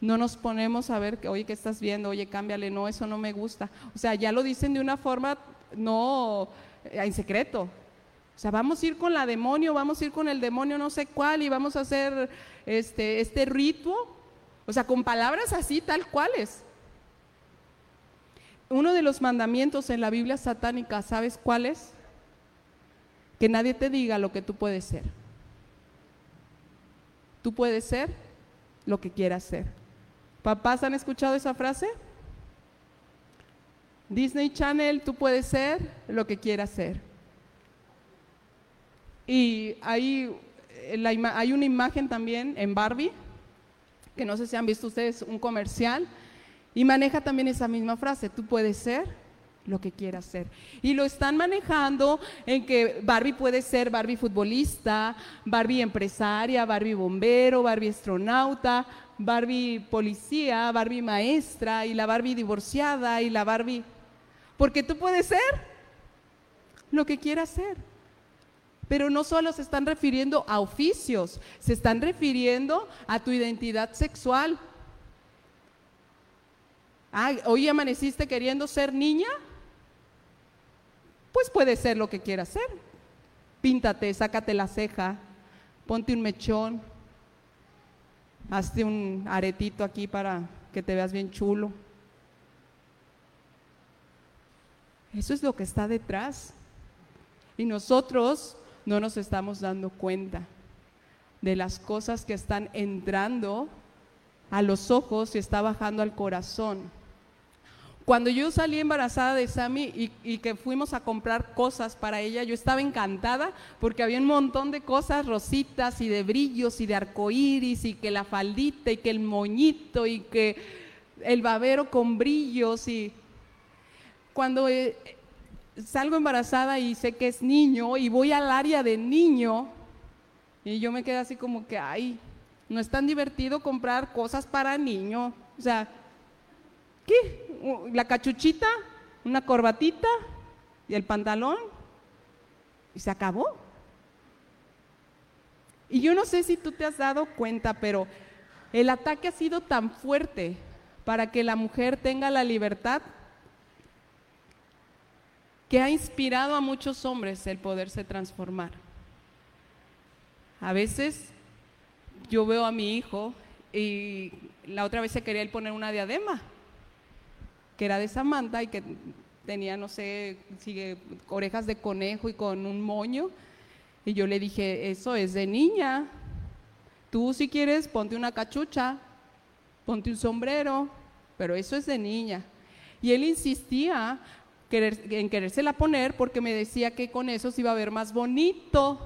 No nos ponemos a ver, oye, ¿qué estás viendo? Oye, cámbiale, no, eso no me gusta. O sea, ya lo dicen de una forma no eh, en secreto. O sea, vamos a ir con la demonio, vamos a ir con el demonio no sé cuál y vamos a hacer este, este rituo. O sea, con palabras así, tal cuales. Uno de los mandamientos en la Biblia satánica, ¿sabes cuál es? Que nadie te diga lo que tú puedes ser. Tú puedes ser lo que quieras ser. ¿Papás han escuchado esa frase? Disney Channel, tú puedes ser lo que quieras ser. Y hay, hay una imagen también en Barbie, que no sé si han visto ustedes un comercial, y maneja también esa misma frase, tú puedes ser lo que quieras ser. Y lo están manejando en que Barbie puede ser Barbie futbolista, Barbie empresaria, Barbie bombero, Barbie astronauta, Barbie policía, Barbie maestra y la Barbie divorciada y la Barbie... Porque tú puedes ser lo que quieras ser. Pero no solo se están refiriendo a oficios, se están refiriendo a tu identidad sexual. Ah, hoy amaneciste queriendo ser niña, pues puede ser lo que quieras ser. Píntate, sácate la ceja, ponte un mechón, hazte un aretito aquí para que te veas bien chulo. Eso es lo que está detrás. Y nosotros no nos estamos dando cuenta de las cosas que están entrando a los ojos y está bajando al corazón. Cuando yo salí embarazada de Sammy y, que fuimos a comprar cosas para ella, yo estaba encantada porque había un montón de cosas rositas y de brillos y de arcoíris y que la faldita y que el moñito y que el babero con brillos y cuando eh, salgo embarazada y sé que es niño y voy al área de niño y yo me quedo así como que, ay, no es tan divertido comprar cosas para niño. O sea, ¿qué? La cachuchita, una corbatita y el pantalón y se acabó. Y yo no sé si tú te has dado cuenta, pero el ataque ha sido tan fuerte para que la mujer tenga la libertad que ha inspirado a muchos hombres el poderse transformar. A veces yo veo a mi hijo y la otra vez se quería él poner una diadema que era de Samantha y que tenía, no sé, sigue orejas de conejo y con un moño. Y yo le dije, eso es de niña. Tú si quieres, ponte una cachucha, ponte un sombrero, pero eso es de niña. Y él insistía en querérsela poner porque me decía que con eso se iba a ver más bonito.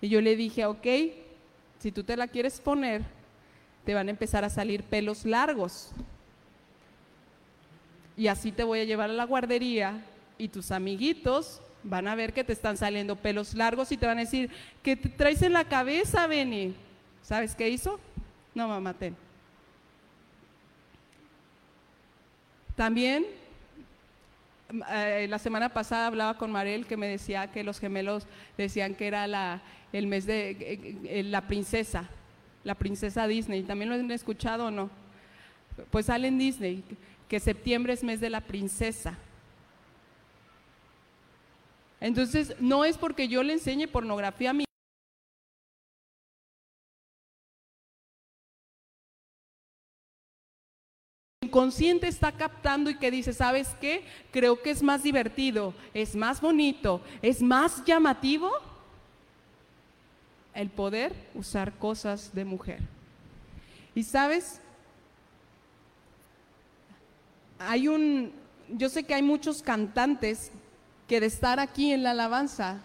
Y yo le dije, ok, si tú te la quieres poner, te van a empezar a salir pelos largos y así te voy a llevar a la guardería y tus amiguitos van a ver que te están saliendo pelos largos y te van a decir, ¿qué te traes en la cabeza, Benny? ¿Sabes qué hizo? No, mamá, ten. También eh, la semana pasada hablaba con Marel que me decía que los gemelos decían que era la, el mes de eh, eh, la princesa, la princesa Disney. ¿También lo han escuchado o no? Pues sale en Disney que septiembre es mes de la princesa. Entonces, no es porque yo le enseñe pornografía a mi inconsciente está captando y que dice, ¿sabes qué? Creo que es más divertido, es más bonito, es más llamativo el poder usar cosas de mujer. Y sabes, hay un, yo sé que hay muchos cantantes que de estar aquí en la alabanza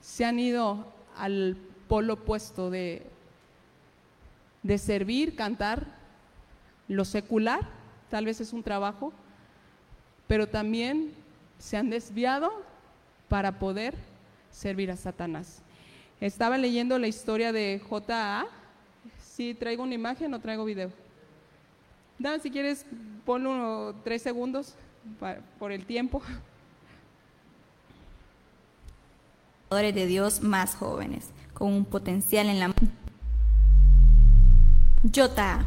se han ido al polo opuesto de, de servir, cantar lo secular, tal vez es un trabajo, pero también se han desviado para poder servir a Satanás. Estaba leyendo la historia de J.A. Si traigo una imagen o traigo video. Dame si quieres, ponlo tres segundos por el tiempo. de Dios más jóvenes, con un potencial en la... J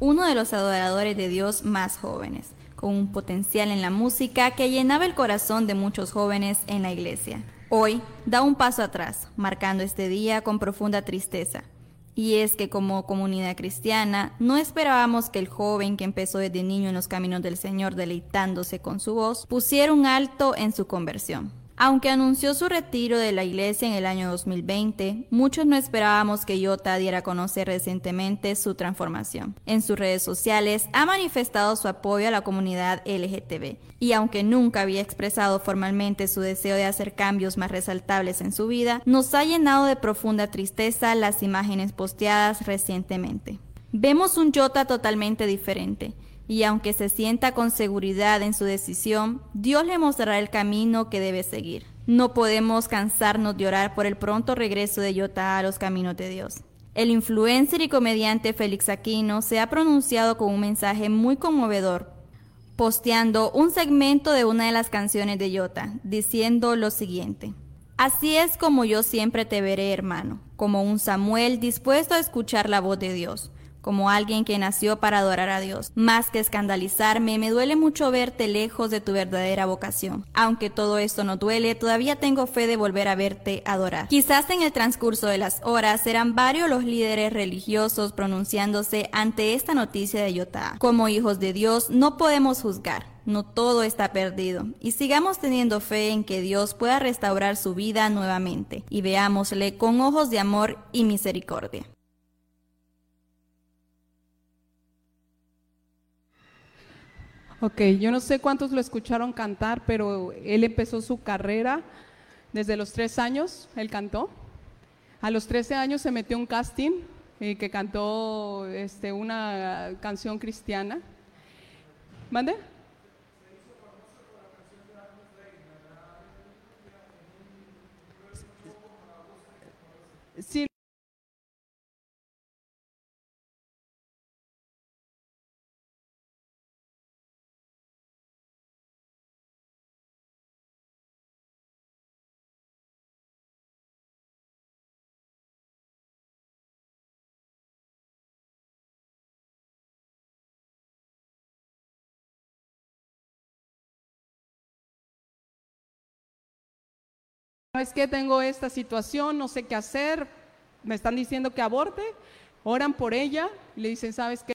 uno de los adoradores de Dios más jóvenes, con un potencial en la música que llenaba el corazón de muchos jóvenes en la iglesia. Hoy da un paso atrás, marcando este día con profunda tristeza. Y es que como comunidad cristiana no esperábamos que el joven que empezó desde niño en los caminos del Señor deleitándose con su voz pusiera un alto en su conversión. Aunque anunció su retiro de la iglesia en el año 2020, muchos no esperábamos que Yota diera a conocer recientemente su transformación. En sus redes sociales ha manifestado su apoyo a la comunidad LGTB y aunque nunca había expresado formalmente su deseo de hacer cambios más resaltables en su vida, nos ha llenado de profunda tristeza las imágenes posteadas recientemente. Vemos un Yota totalmente diferente y aunque se sienta con seguridad en su decisión, Dios le mostrará el camino que debe seguir. No podemos cansarnos de orar por el pronto regreso de Yota a los caminos de Dios. El influencer y comediante Félix Aquino se ha pronunciado con un mensaje muy conmovedor, posteando un segmento de una de las canciones de Yota, diciendo lo siguiente. Así es como yo siempre te veré, hermano, como un Samuel dispuesto a escuchar la voz de Dios como alguien que nació para adorar a Dios. Más que escandalizarme, me duele mucho verte lejos de tu verdadera vocación. Aunque todo esto no duele, todavía tengo fe de volver a verte adorar. Quizás en el transcurso de las horas serán varios los líderes religiosos pronunciándose ante esta noticia de Yotá. Como hijos de Dios no podemos juzgar. No todo está perdido y sigamos teniendo fe en que Dios pueda restaurar su vida nuevamente y veámosle con ojos de amor y misericordia. Ok, yo no sé cuántos lo escucharon cantar, pero él empezó su carrera desde los tres años, él cantó. A los 13 años se metió un casting y que cantó este, una canción cristiana. ¿Mande? Sí, ¿Sabes qué? Tengo esta situación, no sé qué hacer, me están diciendo que aborte, oran por ella le dicen, ¿sabes qué?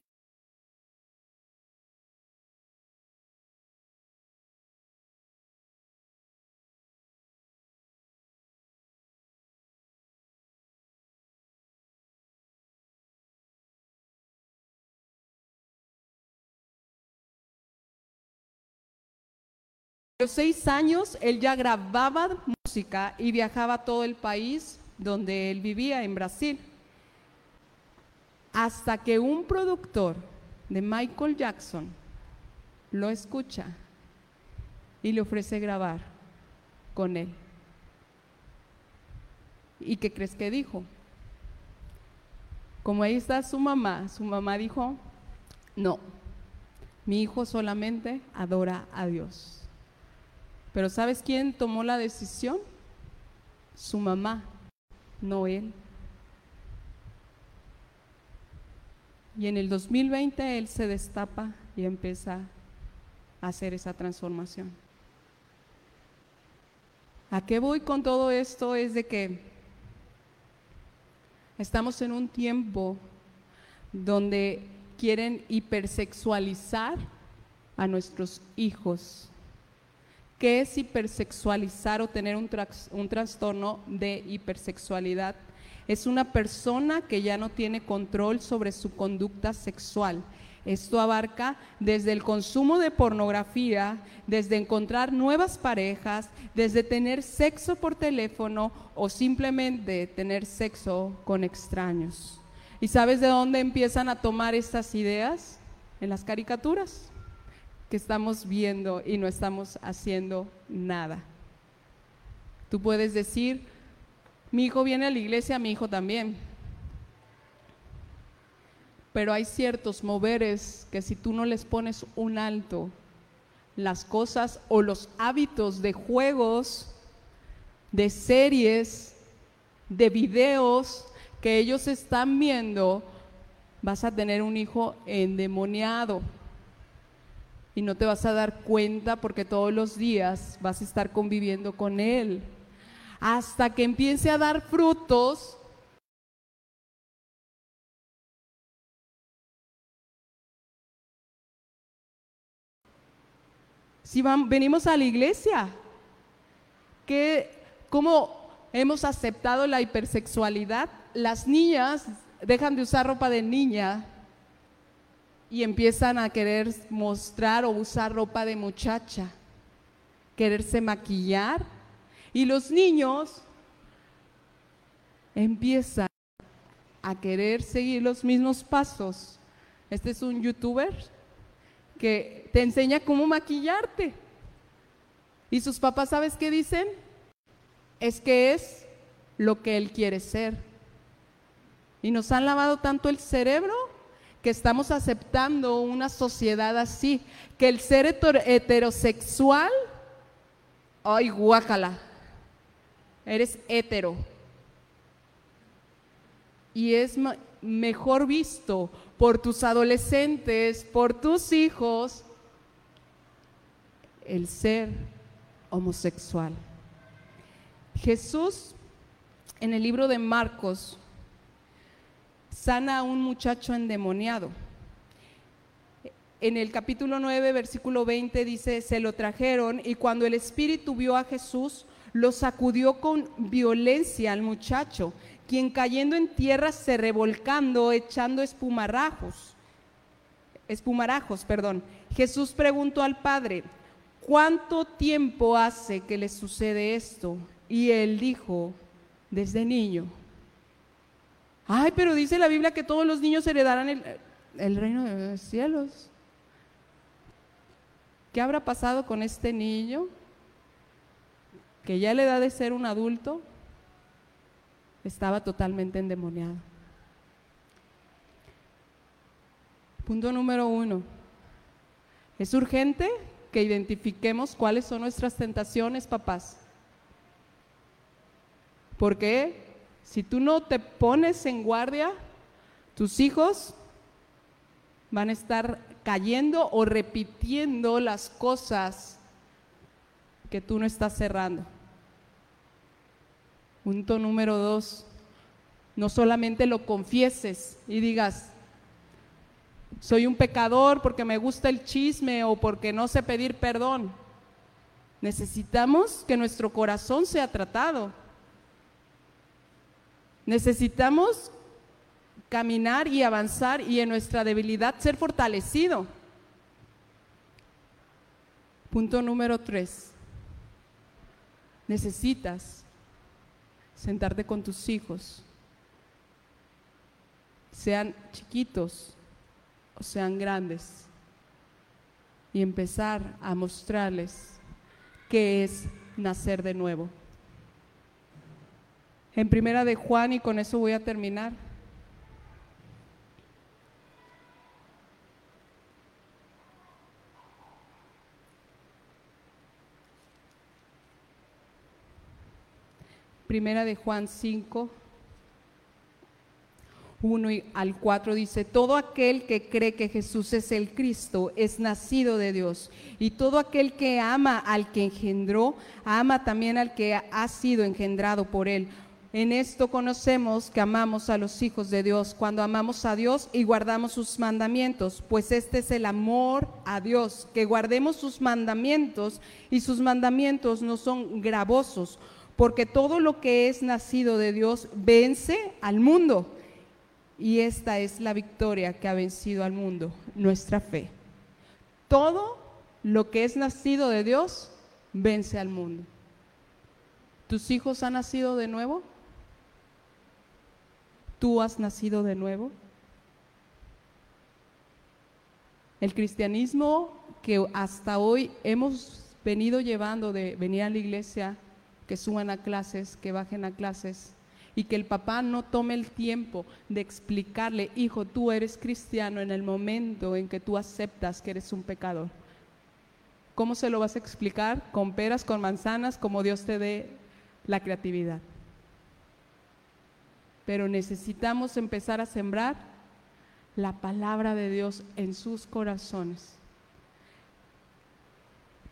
Los seis años él ya grababa música y viajaba a todo el país donde él vivía, en Brasil. Hasta que un productor de Michael Jackson lo escucha y le ofrece grabar con él. ¿Y qué crees que dijo? Como ahí está su mamá, su mamá dijo, no, Mi hijo solamente adora a Dios. Pero ¿sabes quién tomó la decisión? Su mamá, no él. Y en el 2020 él se destapa y empieza a hacer esa transformación. ¿A qué voy con todo esto? Es de que estamos en un tiempo donde quieren hipersexualizar a nuestros hijos. ¿Qué es hipersexualizar o tener un, un trastorno de hipersexualidad? Es una persona que ya no tiene control sobre su conducta sexual. Esto abarca desde el consumo de pornografía, desde encontrar nuevas parejas, desde tener sexo por teléfono o simplemente tener sexo con extraños. ¿Y sabes de dónde empiezan a tomar estas ideas? En las caricaturas que estamos viendo y no estamos haciendo nada. Tú puedes decir, mi hijo viene a la iglesia, mi hijo también. Pero hay ciertos moveres que si tú no les pones un alto, las cosas o los hábitos de juegos, de series, de videos, que ellos están viendo, vas a tener un hijo endemoniado. Y no te vas a dar cuenta porque todos los días vas a estar conviviendo con él. Hasta que empiece a dar frutos. Si venimos a la iglesia, que, ¿cómo hemos aceptado la hipersexualidad? las niñas dejan de usar ropa de niña y empiezan a querer mostrar o usar ropa de muchacha, quererse maquillar. Y los niños empiezan a querer seguir los mismos pasos. Este es un youtuber que te enseña cómo maquillarte. Y sus papás, ¿sabes qué dicen? Es que es lo que él quiere ser. Y nos han lavado tanto el cerebro que estamos aceptando una sociedad así, que el ser heterosexual, ay, guácala, eres hetero. Y es mejor visto por tus adolescentes, por tus hijos, el ser homosexual. Jesús en el libro de Marcos sana a un muchacho endemoniado. En el capítulo 9, versículo 20 dice, se lo trajeron y cuando el espíritu vio a Jesús, lo sacudió con violencia al muchacho, quien cayendo en tierra se revolcando, echando espumarajos. Espumarajos, perdón. Jesús preguntó al padre, ¿cuánto tiempo hace que le sucede esto? Y él dijo, desde niño. Ay, pero dice la Biblia que todos los niños heredarán el, reino de los cielos. ¿Qué habrá pasado con este niño que ya a la edad de ser un adulto estaba totalmente endemoniado? Punto número uno. Es urgente que identifiquemos cuáles son nuestras tentaciones, papás. ¿Por qué? Si tú no te pones en guardia, tus hijos van a estar cayendo o repitiendo las cosas que tú no estás cerrando. Punto número dos, no solamente lo confieses y digas, soy un pecador porque me gusta el chisme o porque no sé pedir perdón. Necesitamos que nuestro corazón sea tratado. Necesitamos caminar y avanzar y en nuestra debilidad ser fortalecido. Punto número tres. Necesitas sentarte con tus hijos, sean chiquitos o sean grandes, y empezar a mostrarles qué es nacer de nuevo en Primera de Juan y con eso voy a terminar. Primera de Juan 5, 1 al 4 dice, todo aquel que cree que Jesús es el Cristo es nacido de Dios, y todo aquel que ama al que engendró, ama también al que ha sido engendrado por él. En esto conocemos que amamos a los hijos de Dios, cuando amamos a Dios y guardamos sus mandamientos, pues este es el amor a Dios, que guardemos sus mandamientos y sus mandamientos no son gravosos, porque todo lo que es nacido de Dios vence al mundo. Y esta es la victoria que ha vencido al mundo, nuestra fe. Todo lo que es nacido de Dios vence al mundo. ¿Tus hijos han nacido de nuevo? ¿Tú has nacido de nuevo? El cristianismo que hasta hoy hemos venido llevando de venir a la iglesia, que suban a clases, que bajen a clases, y que el papá no tome el tiempo de explicarle, hijo, tú eres cristiano en el momento en que tú aceptas que eres un pecador. ¿Cómo se lo vas a explicar? Con peras, con manzanas, como Dios te dé la creatividad. Pero necesitamos empezar a sembrar la palabra de Dios en sus corazones.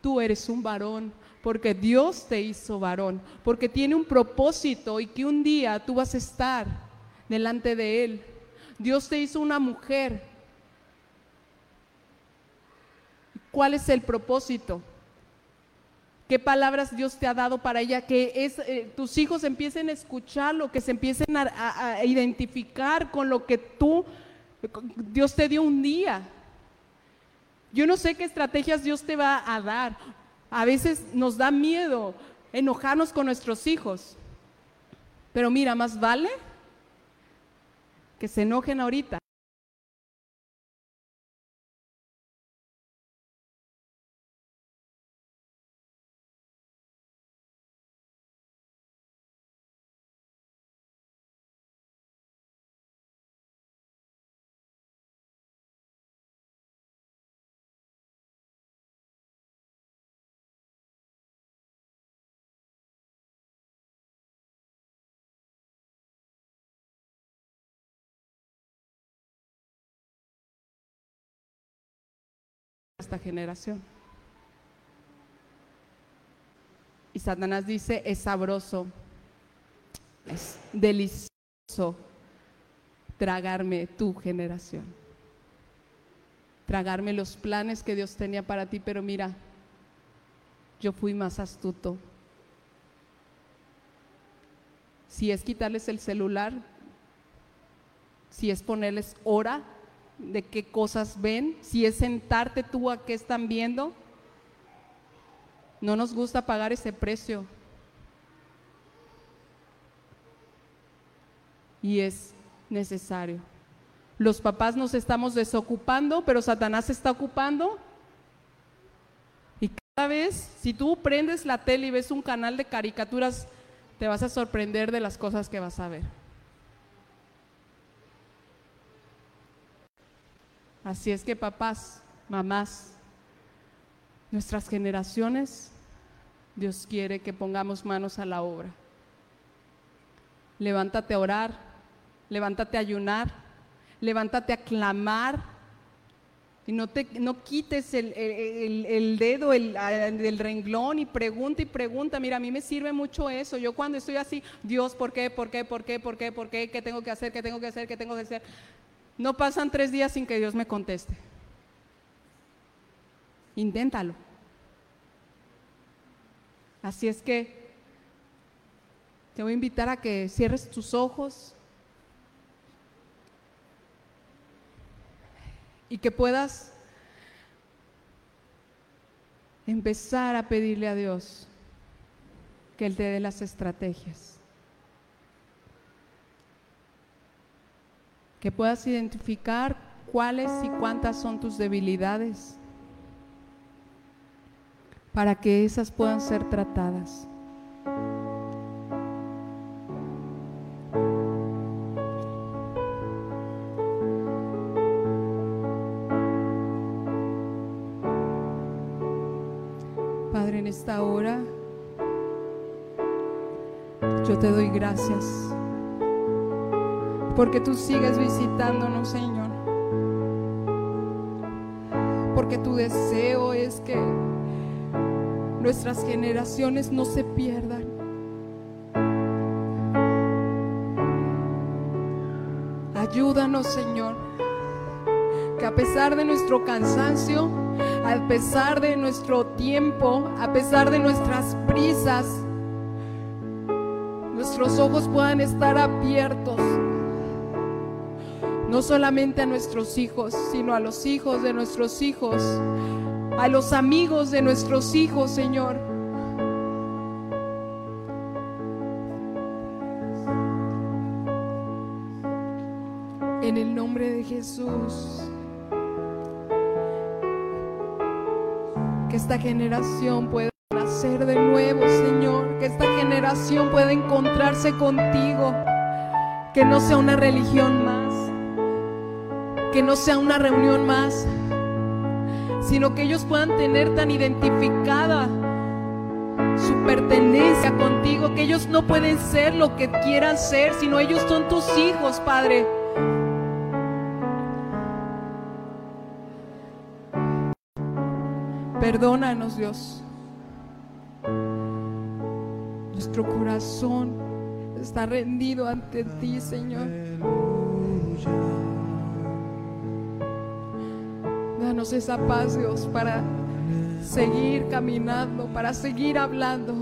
Tú eres un varón, porque Dios te hizo varón, porque tiene un propósito y que un día tú vas a estar delante de Él. Dios te hizo una mujer. ¿Cuál es el propósito? ¿Qué palabras Dios te ha dado para ella? Que eh, tus hijos empiecen a escucharlo, que se empiecen a identificar con lo que tú, Dios te dio un día. Yo no sé qué estrategias Dios te va a dar. A veces nos da miedo enojarnos con nuestros hijos. Pero mira, más vale que se enojen ahorita. Generación. Y Satanás dice, es sabroso, es delicioso tragarme tu generación, tragarme los planes que Dios tenía para ti, pero mira, yo fui más astuto. Si es quitarles el celular, si es ponerles hora de qué cosas ven, si es sentarte tú a qué están viendo. No nos gusta pagar ese precio. Y es necesario. Los papás nos estamos desocupando, pero Satanás se está ocupando. Y cada vez, si tú prendes la tele y ves un canal de caricaturas, te vas a sorprender de las cosas que vas a ver. Así es que papás, mamás, nuestras generaciones, Dios quiere que pongamos manos a la obra. Levántate a orar, levántate a ayunar, levántate a clamar y no, te, no quites el, dedo del renglón y pregunta y pregunta. Mira, a mí me sirve mucho eso. Yo cuando estoy así, Dios, ¿por qué? ¿Por qué? ¿Por qué? ¿Por qué? ¿Por qué? ¿Qué tengo que hacer? ¿Qué tengo que hacer? ¿Qué tengo que hacer? No pasan tres días sin que Dios me conteste. Inténtalo. Así es que te voy a invitar a que cierres tus ojos y que puedas empezar a pedirle a Dios que Él te dé las estrategias. Que puedas identificar cuáles y cuántas son tus debilidades para que esas puedan ser tratadas. Padre, en esta hora Yo te doy gracias porque tú sigues visitándonos, Señor. Porque tu deseo es que nuestras generaciones no se pierdan. Ayúdanos, Señor, que a pesar de nuestro cansancio, a pesar de nuestro tiempo, a pesar de nuestras prisas, nuestros ojos puedan estar abiertos no solamente a nuestros hijos, sino a los hijos de nuestros hijos, a los amigos de nuestros hijos, Señor. En el nombre de Jesús. Que esta generación pueda nacer de nuevo, Señor. Que esta generación pueda encontrarse contigo. Que no sea una religión más que no sea una reunión más, sino que ellos puedan tener tan identificada su pertenencia contigo, que ellos no pueden ser lo que quieran ser, sino ellos son tus hijos, Padre. Perdónanos, Dios. Nuestro corazón está rendido ante ti, Señor. Danos esa paz, Dios, para seguir caminando, para seguir hablando.